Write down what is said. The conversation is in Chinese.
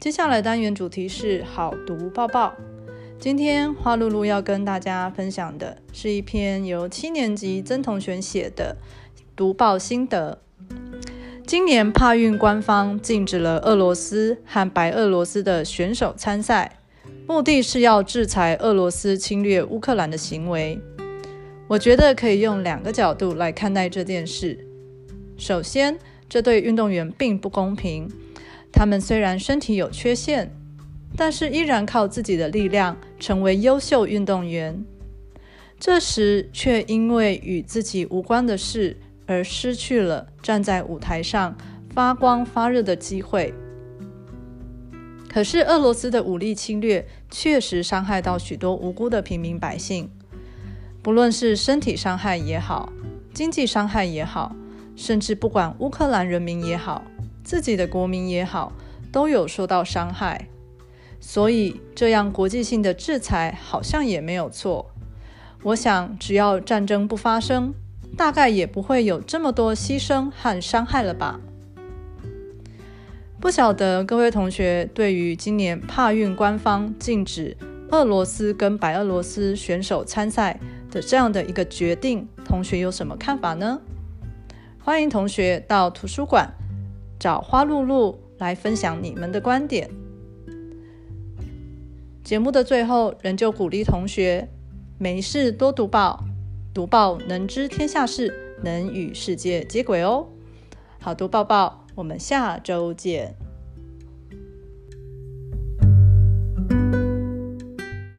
接下来单元主题是好读报报。今天花露露要跟大家分享的是一篇由七年级曾同学写的读报心得。今年帕运官方禁止了俄罗斯和白俄罗斯的选手参赛，目的是要制裁俄罗斯侵略乌克兰的行为。我觉得可以用两个角度来看待这件事。首先，这对运动员并不公平。他们虽然身体有缺陷，但是依然靠自己的力量成为优秀运动员。这时却因为与自己无关的事。而失去了站在舞台上发光发热的机会。可是，俄罗斯的武力侵略确实伤害到许多无辜的平民百姓，不论是身体伤害也好，经济伤害也好，甚至不管乌克兰人民也好，自己的国民也好，都有受到伤害。所以，这样国际性的制裁好像也没有错。我想，只要战争不发生。大概也不会有这么多牺牲和伤害了吧？不晓得各位同学对于今年帕运官方禁止俄罗斯跟白俄罗斯选手参赛的这样的一个决定，同学有什么看法呢？欢迎同学到图书馆找花露露来分享你们的观点。节目的最后，仍旧鼓励同学没事多读报。读报能知天下事，能与世界接轨哦。好读报报，我们下周见。